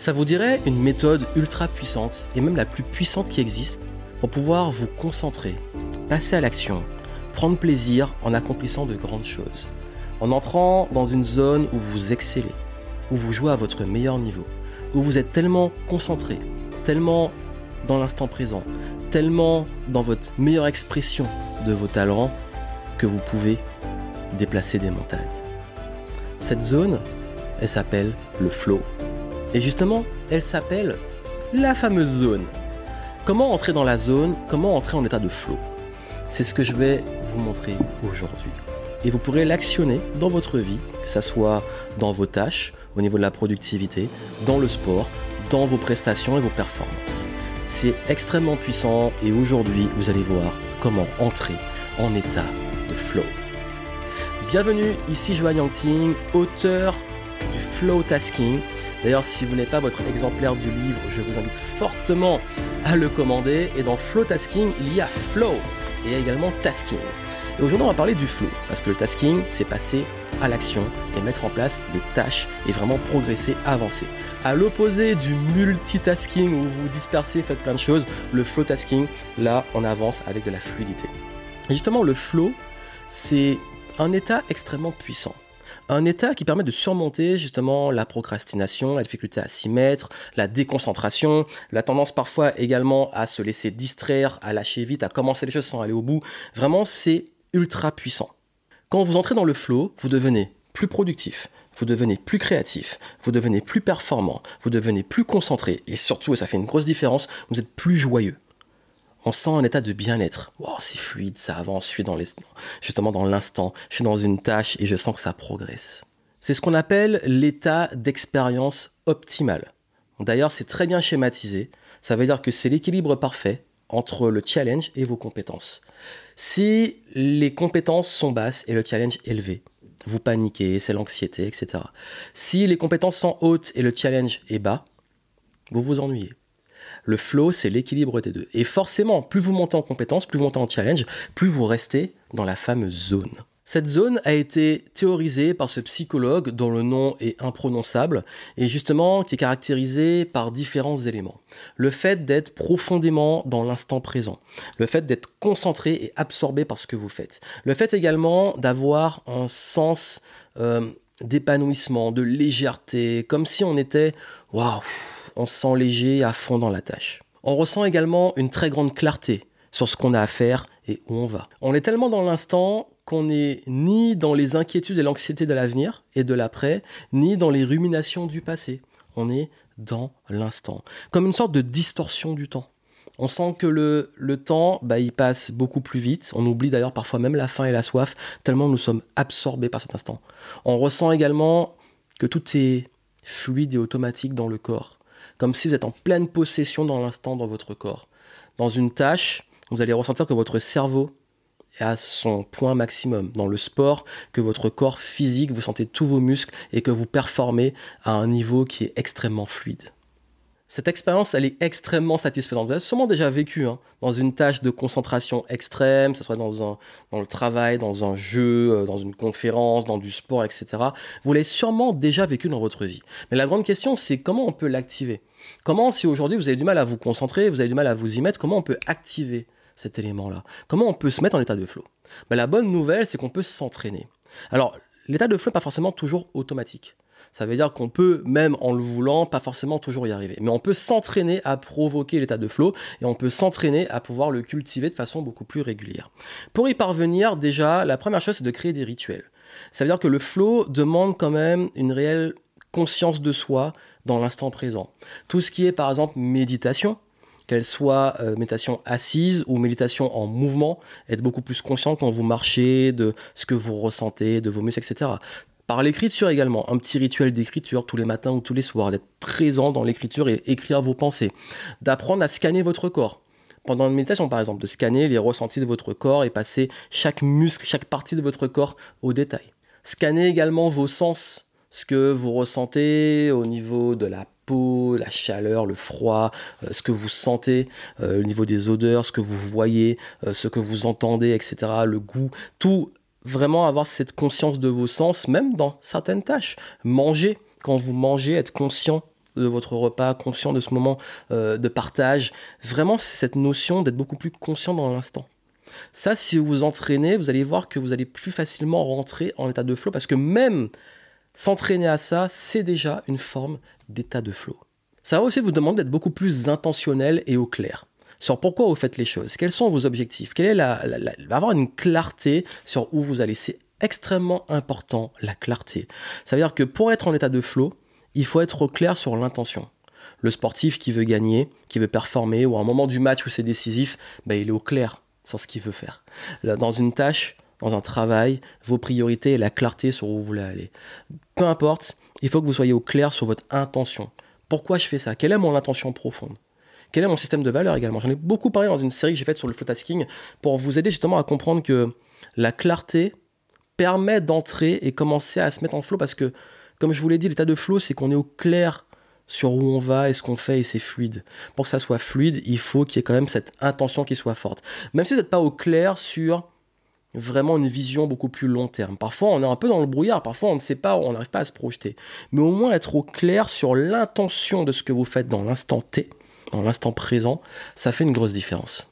Ça vous dirait une méthode ultra puissante, et même la plus puissante qui existe, pour pouvoir vous concentrer, passer à l'action, prendre plaisir en accomplissant de grandes choses, en entrant dans une zone où vous excellez, où vous jouez à votre meilleur niveau, où vous êtes tellement concentré, tellement dans l'instant présent, tellement dans votre meilleure expression de vos talents que vous pouvez déplacer des montagnes. Cette zone, elle s'appelle le flow. Et justement, elle s'appelle la fameuse zone. Comment entrer dans la zone? Comment entrer en état de flow? C'est ce que je vais vous montrer aujourd'hui. Et vous pourrez l'actionner dans votre vie, que ce soit dans vos tâches, au niveau de la productivité, dans le sport, dans vos prestations et vos performances. C'est extrêmement puissant et aujourd'hui, vous allez voir comment entrer en état de flow. Bienvenue, ici Joanne Yangting, auteur du Flow Tasking. D'ailleurs, si vous n'avez pas votre exemplaire du livre, je vous invite fortement à le commander. Et dans Flow Tasking, il y a Flow et également Tasking. Et aujourd'hui, on va parler du flow, parce que le tasking, c'est passer à l'action et mettre en place des tâches et vraiment progresser, avancer. À l'opposé du multitasking où vous dispersez, faites plein de choses, le flow tasking, là, on avance avec de la fluidité. Et justement, le flow, c'est un état extrêmement puissant. Un état qui permet de surmonter justement la procrastination, la difficulté à s'y mettre, la déconcentration, la tendance parfois également à se laisser distraire, à lâcher vite, à commencer les choses sans aller au bout. Vraiment, c'est ultra puissant. Quand vous entrez dans le flow, vous devenez plus productif, vous devenez plus créatif, vous devenez plus performant, vous devenez plus concentré et surtout, et ça fait une grosse différence, vous êtes plus joyeux on sent un état de bien-être. Wow, c'est fluide, ça avance, je suis dans justement dans l'instant, je suis dans une tâche et je sens que ça progresse. C'est ce qu'on appelle l'état d'expérience optimale. D'ailleurs, c'est très bien schématisé. Ça veut dire que c'est l'équilibre parfait entre le challenge et vos compétences. Si les compétences sont basses et le challenge élevé, vous paniquez, c'est l'anxiété, etc. Si les compétences sont hautes et le challenge est bas, vous vous ennuyez. Le flow, c'est l'équilibre des deux. Et forcément, plus vous montez en compétence, plus vous montez en challenge, plus vous restez dans la fameuse zone. Cette zone a été théorisée par ce psychologue dont le nom est imprononçable et justement qui est caractérisé par différents éléments. Le fait d'être profondément dans l'instant présent, le fait d'être concentré et absorbé par ce que vous faites, le fait également d'avoir un sens euh, d'épanouissement, de légèreté, comme si on était waouh on se sent léger à fond dans la tâche. On ressent également une très grande clarté sur ce qu'on a à faire et où on va. On est tellement dans l'instant qu'on n'est ni dans les inquiétudes et l'anxiété de l'avenir et de l'après, ni dans les ruminations du passé. On est dans l'instant. Comme une sorte de distorsion du temps. On sent que le, temps, bah, il passe beaucoup plus vite. On oublie d'ailleurs parfois même la faim et la soif, tellement nous sommes absorbés par cet instant. On ressent également que tout est fluide et automatique dans le corps comme si vous êtes en pleine possession dans l'instant dans votre corps. Dans une tâche, vous allez ressentir que votre cerveau est à son point maximum. Dans le sport, que votre corps physique, vous sentez tous vos muscles et que vous performez à un niveau qui est extrêmement fluide. Cette expérience, elle est extrêmement satisfaisante. Vous avez sûrement déjà vécu hein, dans une tâche de concentration extrême, que ce soit dans, le travail, dans un jeu, euh, dans une conférence, dans du sport, etc. Vous l'avez sûrement déjà vécu dans votre vie. Mais la grande question, c'est comment on peut l'activer? Comment, si aujourd'hui vous avez du mal à vous concentrer, vous avez du mal à vous y mettre, comment on peut activer cet élément-là? Comment on peut se mettre en état de flow? Ben, La bonne nouvelle, c'est qu'on peut s'entraîner. Alors, l'état de flow n'est pas forcément toujours automatique. Ça veut dire qu'on peut, même en le voulant, pas forcément toujours y arriver. Mais on peut s'entraîner à provoquer l'état de flow et on peut s'entraîner à pouvoir le cultiver de façon beaucoup plus régulière. Pour y parvenir, déjà, la première chose, c'est de créer des rituels. Ça veut dire que le flow demande quand même une réelle conscience de soi dans l'instant présent. Tout ce qui est, par exemple, méditation, qu'elle soit euh, méditation assise ou méditation en mouvement, être beaucoup plus conscient quand vous marchez, de ce que vous ressentez, de vos muscles, etc par l'écriture également, un petit rituel d'écriture tous les matins ou tous les soirs, d'être présent dans l'écriture et écrire vos pensées, d'apprendre à scanner votre corps. Pendant une méditation, par exemple, de scanner les ressentis de votre corps et passer chaque muscle, chaque partie de votre corps au détail. Scanner également vos sens, ce que vous ressentez au niveau de la peau, la chaleur, le froid, euh, ce que vous sentez euh, au niveau des odeurs, ce que vous voyez, euh, ce que vous entendez, etc., le goût, tout vraiment avoir cette conscience de vos sens, même dans certaines tâches. Manger, quand vous mangez, être conscient de votre repas, conscient de ce moment euh, de partage. Vraiment, cette notion d'être beaucoup plus conscient dans l'instant. Ça, si vous vous entraînez, vous allez voir que vous allez plus facilement rentrer en état de flow parce que même s'entraîner à ça, c'est déjà une forme d'état de flow. Ça va aussi vous demander d'être beaucoup plus intentionnel et au clair sur pourquoi vous faites les choses, quels sont vos objectifs, quelle est la, avoir une clarté sur où vous allez. C'est extrêmement important la clarté. Ça veut dire que pour être en état de flow, il faut être au clair sur l'intention. Le sportif qui veut gagner, qui veut performer, ou à un moment du match où c'est décisif, ben, il est au clair sur ce qu'il veut faire. dans une tâche, dans un travail, vos priorités et la clarté sur où vous voulez aller. Peu importe, il faut que vous soyez au clair sur votre intention. Pourquoi je fais ça? Quelle est mon intention profonde? Quel est mon système de valeurs également? J'en ai beaucoup parlé dans une série que j'ai faite sur le flow tasking pour vous aider justement à comprendre que la clarté permet d'entrer et commencer à se mettre en flow parce que, comme je vous l'ai dit, l'état de flow, c'est qu'on est au clair sur où on va et ce qu'on fait et c'est fluide. Pour que ça soit fluide, il faut qu'il y ait quand même cette intention qui soit forte. Même si vous n'êtes pas au clair sur vraiment une vision beaucoup plus long terme. Parfois, on est un peu dans le brouillard, parfois on ne sait pas, on n'arrive pas à se projeter. Mais au moins être au clair sur l'intention de ce que vous faites dans l'instant T, dans l'instant présent, ça fait une grosse différence.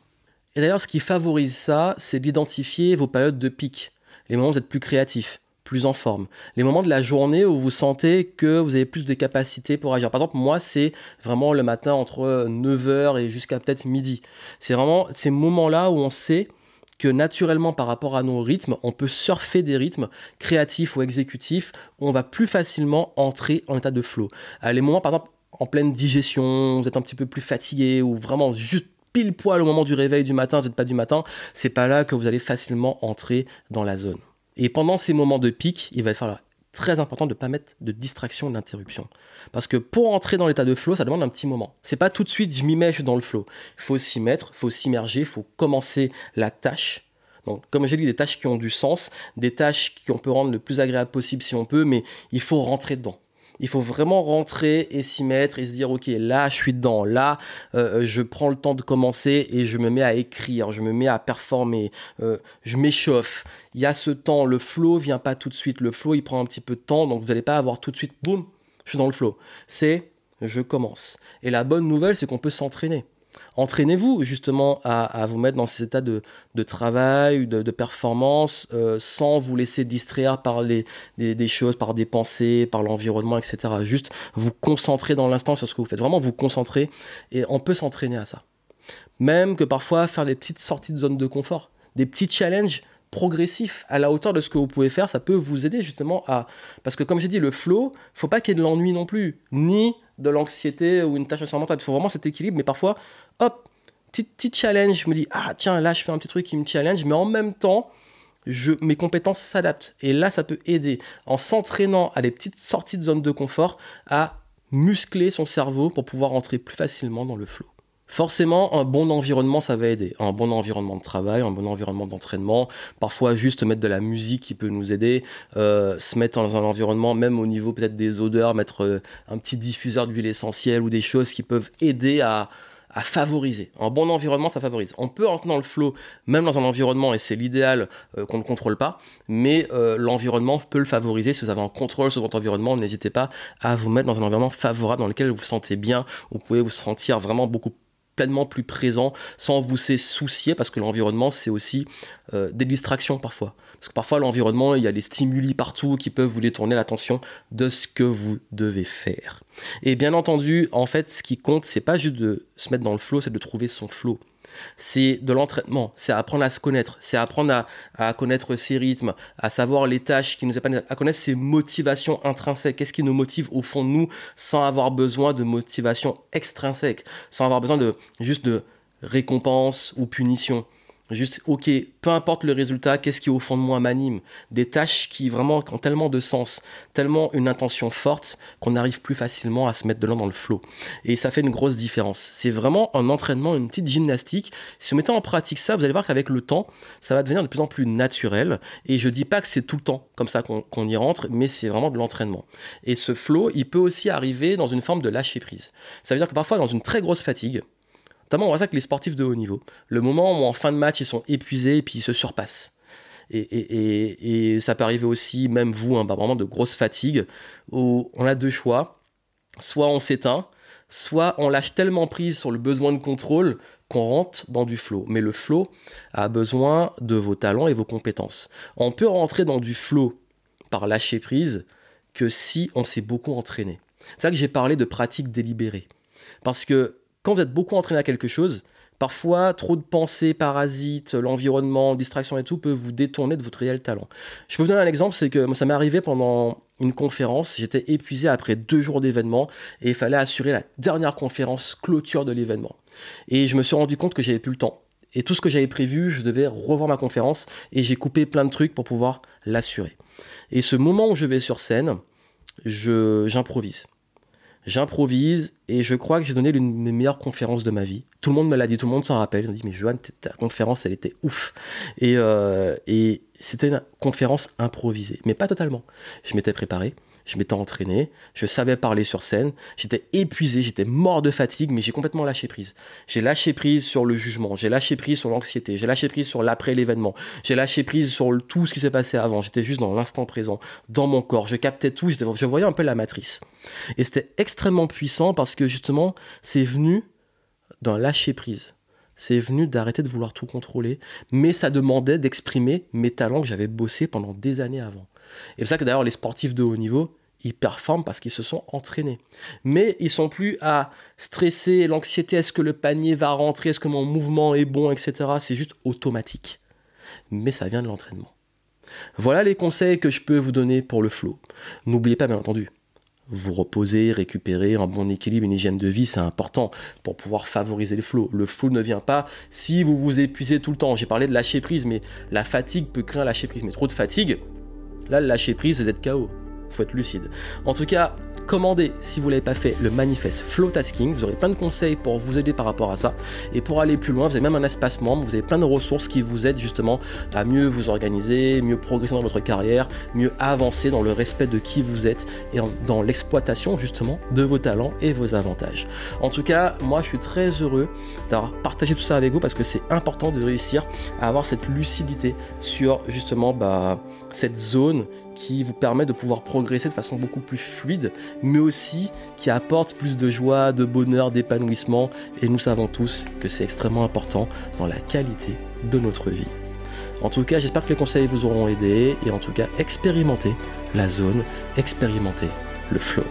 Et d'ailleurs, ce qui favorise ça, c'est d'identifier vos périodes de pic, les moments où vous êtes plus créatif, plus en forme, les moments de la journée où vous sentez que vous avez plus de capacité pour agir. Par exemple, moi, c'est vraiment le matin entre 9h et jusqu'à peut-être midi. C'est vraiment ces moments-là où on sait que naturellement par rapport à nos rythmes, on peut surfer des rythmes créatifs ou exécutifs où on va plus facilement entrer en état de flow. À les moments par exemple en pleine digestion, vous êtes un petit peu plus fatigué ou vraiment juste pile poil au moment du réveil du matin, vous n'êtes pas du matin, c'est pas là que vous allez facilement entrer dans la zone. Et pendant ces moments de pic, il va falloir très important de ne pas mettre de distraction, d'interruption. Parce que pour entrer dans l'état de flow, ça demande un petit moment. C'est pas tout de suite, je m'y mets, je suis dans le flow. Il faut s'y mettre, il faut s'immerger, il faut commencer la tâche. Donc, comme j'ai dit, des tâches qui ont du sens, des tâches qu'on peut rendre le plus agréable possible si on peut, mais il faut rentrer dedans il faut vraiment rentrer et s'y mettre et se dire ok là je suis dedans. Là euh, je prends le temps de commencer et je me mets à écrire je me mets à performer euh, je m'échauffe. Il y a ce temps. Le flow vient pas tout de suite. Le flow il prend un petit peu de temps donc vous n'allez pas avoir tout de suite boum je suis dans le flow. C'est je commence. Et la bonne nouvelle c'est qu'on peut s'entraîner entraînez-vous justement à, vous mettre dans ces états de, travail, de, de performance, euh, sans vous laisser distraire par les, des, choses, par des pensées, par l'environnement, etc. Juste vous concentrer dans l'instant sur ce que vous faites. Vraiment vous concentrer et on peut s'entraîner à ça. Même que parfois faire des petites sorties de zone de confort, des petits challenges progressifs à la hauteur de ce que vous pouvez faire, ça peut vous aider justement à... Parce que comme j'ai dit, le flow, faut pas qu'il y ait de l'ennui non plus, ni de l'anxiété ou une tâche insurmontable. Il faut vraiment cet équilibre, mais parfois, hop, petit, petit challenge, je me dis, ah tiens, là je fais un petit truc qui me challenge, mais en même temps, je, mes compétences s'adaptent. Et là, ça peut aider, en s'entraînant à des petites sorties de zone de confort, à muscler son cerveau pour pouvoir entrer plus facilement dans le flow. Forcément, un bon environnement, ça va aider. Un bon environnement de travail, un bon environnement d'entraînement. Parfois, juste mettre de la musique qui peut nous aider. Euh, se mettre dans un environnement, même au niveau peut-être des odeurs, mettre euh, un petit diffuseur d'huile essentielle ou des choses qui peuvent aider à, favoriser. Un bon environnement, ça favorise. On peut dans le flow, même dans un environnement, et c'est l'idéal euh, qu'on ne contrôle pas, mais l'environnement peut le favoriser. Si vous avez un contrôle sur votre environnement, n'hésitez pas à vous mettre dans un environnement favorable dans lequel vous vous sentez bien, vous pouvez vous sentir vraiment beaucoup pleinement plus présent sans vous soucier parce que l'environnement c'est aussi euh, des distractions parfois. Parce que parfois l'environnement il y a des stimuli partout qui peuvent vous détourner l'attention de ce que vous devez faire. Et bien entendu en fait ce qui compte c'est pas juste de se mettre dans le flow c'est de trouver son flow c'est de l'entraînement, c'est apprendre à se connaître, c'est apprendre à, connaître ses rythmes, à savoir les tâches qui nous épanouissent, à connaître ses motivations intrinsèques, qu'est-ce qui nous motive au fond de nous sans avoir besoin de motivation extrinsèque, sans avoir besoin de juste de récompense ou punition? Juste, ok, peu importe le résultat, qu'est-ce qui au fond de moi m'anime Des tâches qui vraiment ont tellement de sens, tellement une intention forte qu'on arrive plus facilement à se mettre de dans le flow. Et ça fait une grosse différence. C'est vraiment un entraînement, une petite gymnastique. Si vous mettez en pratique ça, vous allez voir qu'avec le temps, ça va devenir de plus en plus naturel. Et je dis pas que c'est tout le temps comme ça qu'on y rentre, mais c'est vraiment de l'entraînement. Et ce flow, il peut aussi arriver dans une forme de lâcher prise. Ça veut dire que parfois, dans une très grosse fatigue, Notamment, on voit ça avec les sportifs de haut niveau. Le moment où en fin de match, ils sont épuisés et puis ils se surpassent. Et, ça peut arriver aussi, même vous, hein, moment de grosse fatigue, où on a deux choix. soit on s'éteint, soit on lâche tellement prise sur le besoin de contrôle qu'on rentre dans du flow. Mais le flow a besoin de vos talents et vos compétences. On peut rentrer dans du flow par lâcher prise que si on s'est beaucoup entraîné. C'est ça que j'ai parlé de pratique délibérée. Parce que quand vous êtes beaucoup entraîné à quelque chose, Parfois, trop de pensées parasites, l'environnement, distraction et tout peut vous détourner de votre réel talent. Je peux vous donner un exemple, c'est que ça m'est arrivé pendant une conférence, j'étais épuisé après deux jours d'événement et il fallait assurer la dernière conférence clôture de l'événement. Et je me suis rendu compte que j'avais plus le temps. Et tout ce que j'avais prévu, je devais revoir ma conférence et j'ai coupé plein de trucs pour pouvoir l'assurer. Et ce moment où je vais sur scène, j'improvise. J'improvise et je crois que j'ai donné l'une des meilleures conférences de ma vie. Tout le monde me l'a dit, tout le monde s'en rappelle. On dit, mais Johan, ta conférence, elle était ouf. Euh, et c'était une conférence improvisée, mais pas totalement. Je m'étais préparé, je m'étais entraîné, je savais parler sur scène, j'étais épuisé, j'étais mort de fatigue, mais j'ai complètement lâché prise. J'ai lâché prise sur le jugement, j'ai lâché prise sur l'anxiété, j'ai lâché prise sur l'après l'événement, j'ai lâché prise sur tout ce qui s'est passé avant. J'étais juste dans l'instant présent, dans mon corps, je captais tout, je voyais un peu la matrice. Et c'était extrêmement puissant parce que justement, c'est venu d'un lâcher prise c'est venu d'arrêter de vouloir tout contrôler, mais ça demandait d'exprimer mes talents que j'avais bossé pendant des années avant. Et c'est pour ça que d'ailleurs les sportifs de haut niveau, ils performent parce qu'ils se sont entraînés. Mais ils sont plus à stresser l'anxiété, est-ce que le panier va rentrer, est-ce que mon mouvement est bon, etc. C'est juste automatique. Mais ça vient de l'entraînement. Voilà les conseils que je peux vous donner pour le flow. N'oubliez pas, bien entendu, vous reposer, récupérer un bon équilibre, une hygiène de vie, c'est important pour pouvoir favoriser le flow. Le flow ne vient pas si vous vous épuisez tout le temps. J'ai parlé de lâcher prise, mais la fatigue peut créer un lâcher prise. Mais trop de fatigue, là, lâcher prise, vous êtes KO faut être lucide. En tout cas, commandez, si vous ne l'avez pas fait, le manifeste Flow Tasking. Vous aurez plein de conseils pour vous aider par rapport à ça. Et pour aller plus loin, vous avez même un espace membre, vous avez plein de ressources qui vous aident justement à mieux vous organiser, mieux progresser dans votre carrière, mieux avancer dans le respect de qui vous êtes et dans l'exploitation justement de vos talents et vos avantages. En tout cas, moi je suis très heureux d'avoir partagé tout ça avec vous parce que c'est important de réussir à avoir cette lucidité sur justement bah, cette zone qui vous permet de pouvoir progresser de façon beaucoup plus fluide, mais aussi qui apporte plus de joie, de bonheur, d'épanouissement. Et nous savons tous que c'est extrêmement important dans la qualité de notre vie. En tout cas, j'espère que les conseils vous auront aidé et en tout cas, expérimentez la zone, expérimentez le flow.